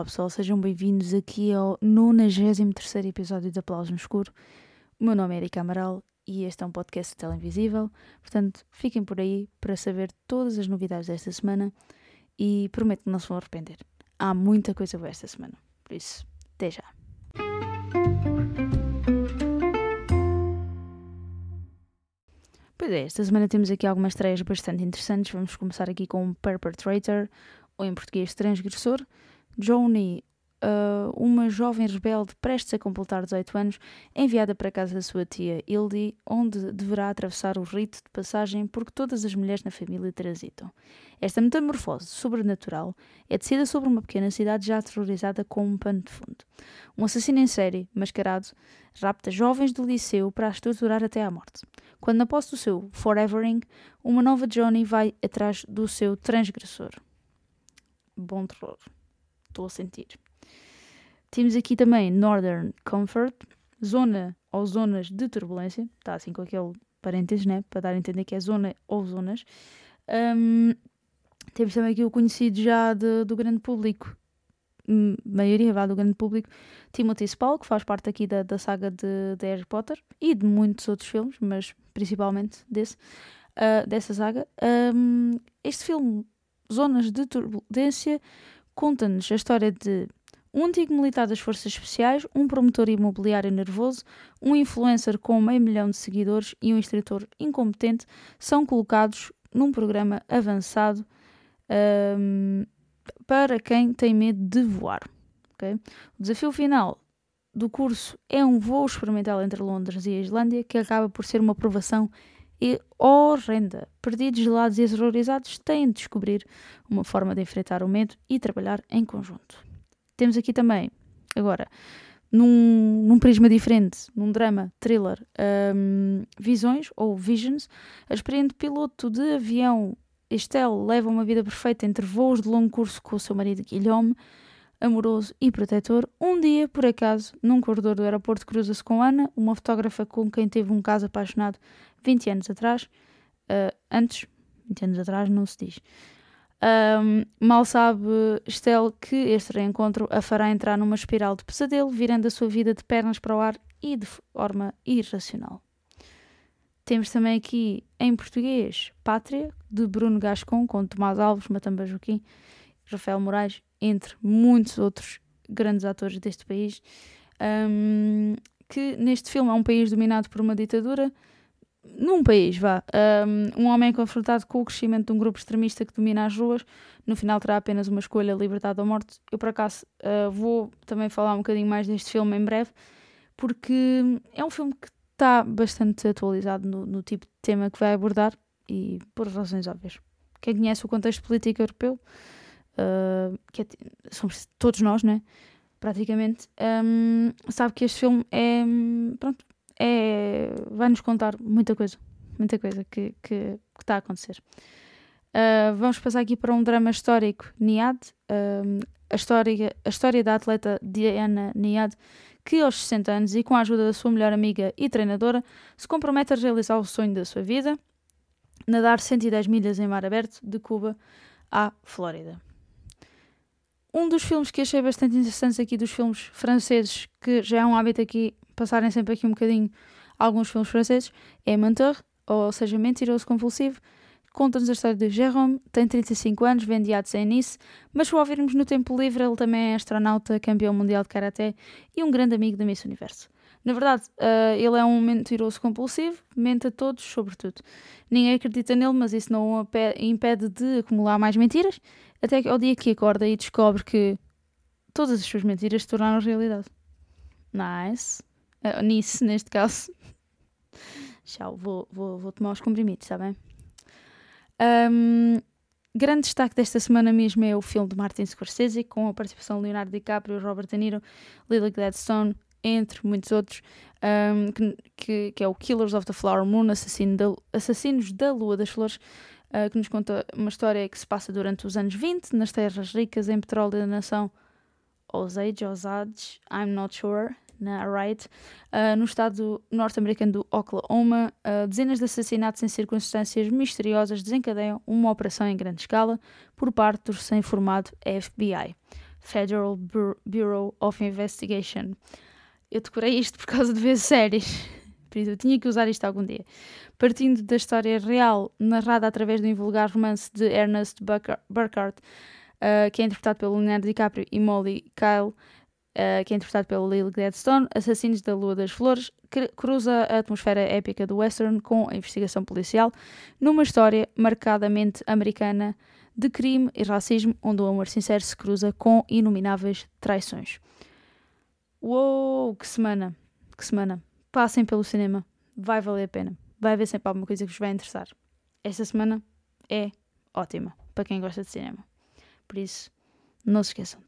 Olá pessoal, sejam bem-vindos aqui ao 93 episódio de Aplausos no Escuro. O meu nome é Erika Amaral e este é um podcast televisível, portanto fiquem por aí para saber todas as novidades desta semana e prometo que não se vão arrepender. Há muita coisa boa esta semana, por isso, até já. Pois é, esta semana temos aqui algumas estreias bastante interessantes. Vamos começar aqui com Perpetrator, ou em português Transgressor, Joni, uh, uma jovem rebelde prestes a completar 18 anos, enviada para a casa da sua tia Hildy, onde deverá atravessar o rito de passagem porque todas as mulheres na família transitam. Esta metamorfose sobrenatural é tecida sobre uma pequena cidade já aterrorizada com um pano de fundo. Um assassino em série, mascarado, rapta jovens do liceu para as torturar até à morte. Quando na posse do seu Forevering, uma nova Johnny vai atrás do seu transgressor. Bom terror estou a sentir. Temos aqui também Northern Comfort, zona ou zonas de turbulência, está assim com aquele parênteses, né? Para dar a entender que é zona ou zonas. Um, temos também aqui o conhecido já de, do grande público, maioria vá do grande público, Timothy Spall, que faz parte aqui da, da saga de, de Harry Potter e de muitos outros filmes, mas principalmente desse, uh, dessa saga. Um, este filme, Zonas de Turbulência, conta-nos a história de um antigo militar das Forças Especiais, um promotor imobiliário nervoso, um influencer com meio milhão de seguidores e um instrutor incompetente são colocados num programa avançado um, para quem tem medo de voar. Okay? O desafio final do curso é um voo experimental entre Londres e a Islândia que acaba por ser uma provação horrenda. Perdidos, gelados e aterrorizados têm de descobrir uma forma de enfrentar o medo e trabalhar em conjunto. Temos aqui também, agora, num, num prisma diferente, num drama, thriller, um, Visões ou Visions, a experiente piloto de avião Estelle leva uma vida perfeita entre voos de longo curso com o seu marido Guilherme, amoroso e protetor. Um dia, por acaso, num corredor do aeroporto, cruza-se com Ana, uma fotógrafa com quem teve um caso apaixonado 20 anos atrás. Uh, antes, 20 anos atrás, não se diz. Um, mal sabe Estelle que este reencontro a fará entrar numa espiral de pesadelo, virando a sua vida de pernas para o ar e de forma irracional. Temos também aqui em português Pátria, de Bruno Gascon, com Tomás Alves, Matamba Joaquim, Rafael Moraes entre muitos outros grandes atores deste país, um, que neste filme é um país dominado por uma ditadura. Num país, vá, um, um homem é confrontado com o crescimento de um grupo extremista que domina as ruas. No final terá apenas uma escolha, liberdade ou morte. Eu, por acaso, uh, vou também falar um bocadinho mais deste filme em breve, porque é um filme que está bastante atualizado no, no tipo de tema que vai abordar e por razões óbvias. Quem conhece o contexto político europeu uh, que é, somos todos nós, né? Praticamente, um, sabe que este filme é. Pronto, é, vai-nos contar muita coisa. Muita coisa que, que, que está a acontecer. Uh, vamos passar aqui para um drama histórico, Niad. Uh, a, história, a história da atleta Diana Niad, que aos 60 anos e com a ajuda da sua melhor amiga e treinadora, se compromete a realizar o sonho da sua vida, nadar 110 milhas em mar aberto de Cuba à Flórida. Um dos filmes que achei bastante interessantes aqui, dos filmes franceses, que já é um hábito aqui, passarem sempre aqui um bocadinho alguns filmes franceses, é Mentor, ou seja, Mentiroso Compulsivo. Conta-nos a história de Jérôme, tem 35 anos, vende artes em Nice, mas se o ouvirmos no tempo livre, ele também é astronauta, campeão mundial de Karaté e um grande amigo da Miss Universo. Na verdade, uh, ele é um mentiroso compulsivo, mente a todos, sobretudo. Ninguém acredita nele, mas isso não o impede de acumular mais mentiras, até que ao dia que acorda e descobre que todas as suas mentiras se tornaram realidade. Nice. Uh, nice, neste caso. Tchau, vou, vou, vou tomar os comprimidos, está bem? Um, grande destaque desta semana mesmo é o filme de Martin Scorsese, com a participação de Leonardo DiCaprio, Robert De Niro, Lily Gladstone, entre muitos outros, um, que, que, que, é o Killers of the Flower Moon, assassino Assassinos da Lua das Flores, uh, que nos conta uma história que se passa durante os anos 20, nas terras ricas em petróleo da nação Osage, Osage, I'm not sure, na Wright, uh, no estado norte-americano do Oklahoma, uh, dezenas de assassinatos em circunstâncias misteriosas desencadeiam uma operação em grande escala por parte do recém-formado FBI, Federal Bureau of Investigation. Eu decorei isto por causa de ver séries, por isso eu tinha que usar isto algum dia. Partindo da história real, narrada através do invulgar romance de Ernest Burkhardt, uh, que é interpretado pelo Leonardo DiCaprio e Molly Kyle, uh, que é interpretado pelo Lily Gladstone, Assassinos da Lua das Flores, que cruza a atmosfera épica do western com a investigação policial, numa história marcadamente americana de crime e racismo, onde o amor sincero se cruza com inomináveis traições. Uou, que semana! Que semana! Passem pelo cinema, vai valer a pena. Vai haver sempre alguma coisa que vos vai interessar. Esta semana é ótima para quem gosta de cinema. Por isso, não se esqueçam.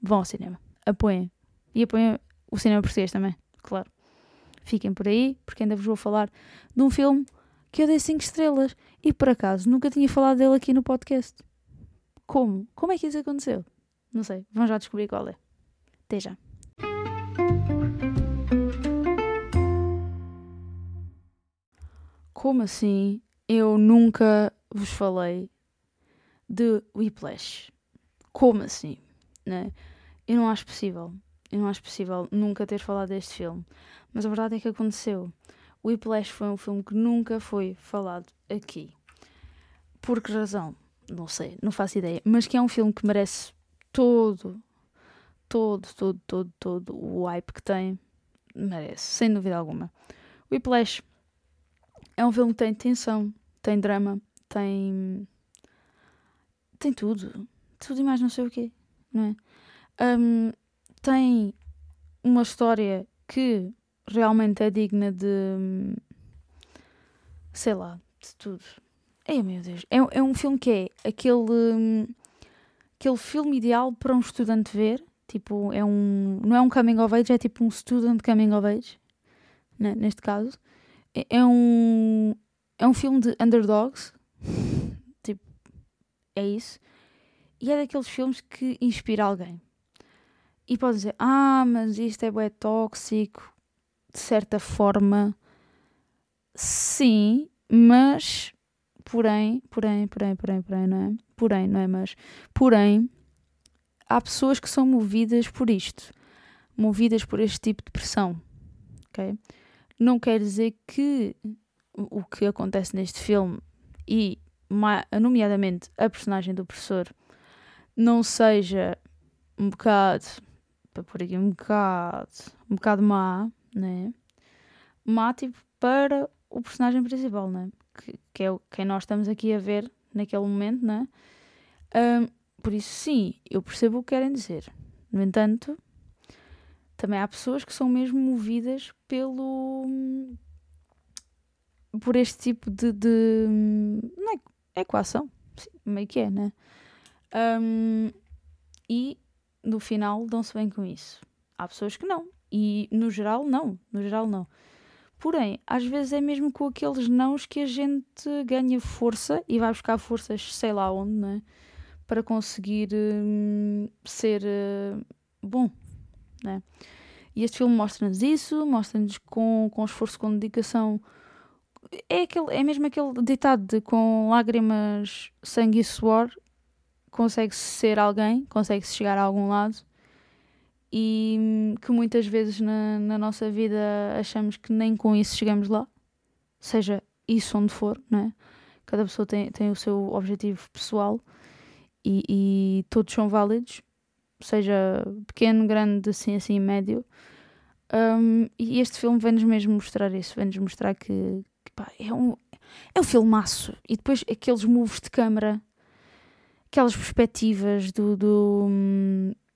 Vão ao cinema apoiem. E apoiem o cinema português também, claro. Fiquem por aí, porque ainda vos vou falar de um filme que eu dei 5 estrelas e por acaso nunca tinha falado dele aqui no podcast. Como? Como é que isso aconteceu? Não sei, vão já descobrir qual é. Até já. Como assim eu nunca vos falei de Whiplash? Como assim? Né? Eu não acho possível. Eu não acho possível nunca ter falado deste filme. Mas a verdade é que aconteceu. O Whiplash foi um filme que nunca foi falado aqui. Por que razão? Não sei, não faço ideia. Mas que é um filme que merece todo, todo, todo, todo, todo o hype que tem. Merece, sem dúvida alguma. O Whiplash é um filme que tem tensão, tem drama, tem. tem tudo. Tudo e mais não sei o quê, não é? Um, tem uma história que realmente é digna de. sei lá, de tudo. Ai meu Deus. É, é um filme que é aquele. aquele filme ideal para um estudante ver. Tipo, é um. não é um coming of age, é tipo um student coming of age. Né, neste caso. É, é um. é um filme de underdogs. tipo, é isso. E é daqueles filmes que inspira alguém. E pode dizer, ah, mas isto é bué tóxico. De certa forma, sim, mas, porém, porém, porém, porém, porém, não é? Porém, não é mas, porém, há pessoas que são movidas por isto. Movidas por este tipo de pressão, ok? Não quer dizer que o que acontece neste filme e, nomeadamente, a personagem do professor não seja um bocado para pôr aqui um bocado, um bocado má, né? Má, tipo, para o personagem principal, né? Que, que é quem nós estamos aqui a ver naquele momento, né? Um, por isso, sim, eu percebo o que querem dizer. No entanto, também há pessoas que são mesmo movidas pelo. por este tipo de. de não é equação, sim, meio que é, né? Um, e no final dão-se bem com isso. Há pessoas que não. E no geral, não. No geral, não. Porém, às vezes é mesmo com aqueles nãos que a gente ganha força e vai buscar forças, sei lá onde, né? Para conseguir hum, ser uh, bom, né? E este filme mostra-nos isso, mostra-nos com, com esforço, com dedicação. É, aquele, é mesmo aquele ditado de com lágrimas, sangue e suor consegue-se ser alguém, consegue-se chegar a algum lado e que muitas vezes na, na nossa vida achamos que nem com isso chegamos lá, seja isso onde for, não é? Cada pessoa tem, tem o seu objetivo pessoal e, e todos são válidos, seja pequeno, grande, assim, assim, médio. Um, e este filme vem-nos mesmo mostrar isso, vem-nos mostrar que, que pá, é, um, é um filmaço. E depois aqueles moves de câmara aquelas perspectivas do, do,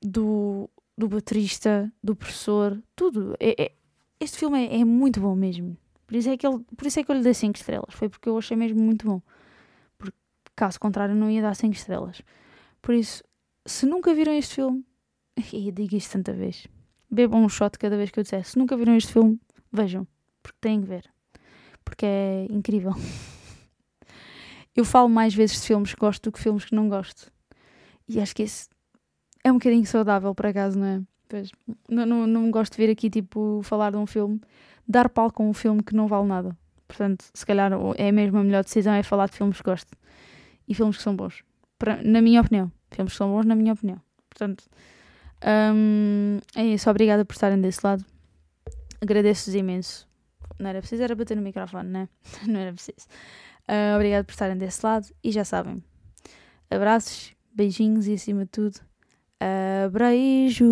do, do baterista, do professor, tudo. É, é, este filme é, é, muito bom mesmo. Por isso, é que ele, por isso é que eu lhe dei 5 estrelas. Foi porque eu achei mesmo muito bom. Porque, caso contrário, não ia dar 5 estrelas. Por isso, se nunca viram este filme, e digo isto tanta vez, bebam um shot cada vez que eu disser. Se nunca viram este filme, vejam. Porque têm que ver. Porque é incrível. Eu falo mais vezes de filmes que gosto do que filmes que não gosto. E acho que esse é um bocadinho saudável, por acaso, não é? Pois, não, não, não gosto de vir aqui, tipo, falar de um filme, dar palco a um filme que não vale nada. Portanto, se calhar é mesmo a melhor decisão é falar de filmes que gosto. E filmes que são bons. Pra, na minha opinião. Filmes que são bons, na minha opinião. Portanto, hum, é isso. Obrigada por estarem desse lado. Agradeço-vos imenso. Não era preciso, era bater no microfone, né? Não era preciso. Uh, obrigado por estarem desse lado. E já sabem. Abraços, beijinhos e acima de tudo, abraijos.